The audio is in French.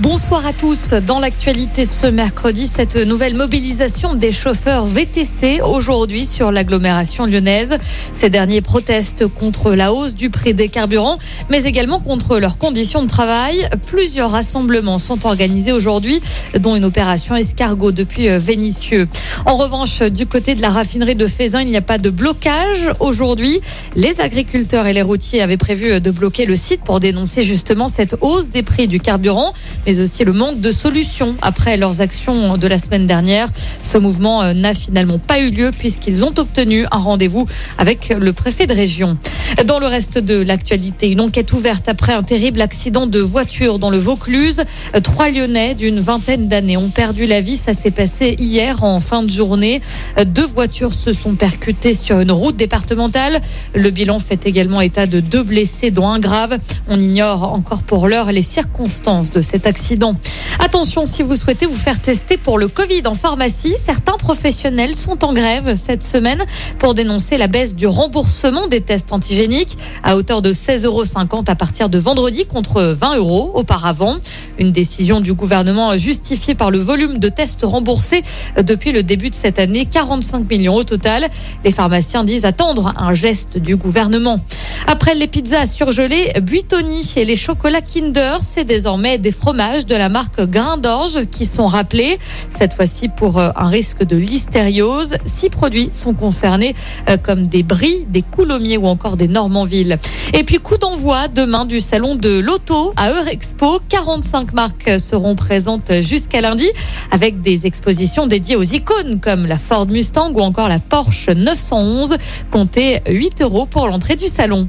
Bonsoir à tous. Dans l'actualité ce mercredi, cette nouvelle mobilisation des chauffeurs VTC aujourd'hui sur l'agglomération lyonnaise. Ces derniers protestent contre la hausse du prix des carburants, mais également contre leurs conditions de travail. Plusieurs rassemblements sont organisés aujourd'hui, dont une opération escargot depuis Vénissieux. En revanche, du côté de la raffinerie de Fézin, il n'y a pas de blocage aujourd'hui. Les agriculteurs et les routiers avaient prévu de bloquer le site pour dénoncer justement cette hausse des prix du carburant aussi le manque de solutions après leurs actions de la semaine dernière. Ce mouvement euh, n'a finalement pas eu lieu puisqu'ils ont obtenu un rendez-vous avec le préfet de région. Dans le reste de l'actualité, une enquête ouverte après un terrible accident de voiture dans le Vaucluse. Trois Lyonnais d'une vingtaine d'années ont perdu la vie. Ça s'est passé hier en fin de journée. Deux voitures se sont percutées sur une route départementale. Le bilan fait également état de deux blessés, dont un grave. On ignore encore pour l'heure les circonstances de cet accident. Attention, si vous souhaitez vous faire tester pour le Covid en pharmacie, certains professionnels sont en grève cette semaine pour dénoncer la baisse du remboursement des tests antigéniques à hauteur de 16,50 euros à partir de vendredi contre 20 euros auparavant. Une décision du gouvernement justifiée par le volume de tests remboursés depuis le début de cette année, 45 millions au total. Les pharmaciens disent attendre un geste du gouvernement. Après les pizzas surgelées, Buitoni et les chocolats Kinder, c'est désormais des fromages de la marque Grain d'Orge qui sont rappelés. Cette fois-ci pour euh, un risque de listériose. Six produits sont concernés euh, comme des bris, des coulommiers ou encore des normanville. Et puis coup d'envoi demain du salon de l'auto à Eurexpo. 45 marques seront présentes jusqu'à lundi avec des expositions dédiées aux icônes comme la Ford Mustang ou encore la Porsche 911. Comptez 8 euros pour l'entrée du salon.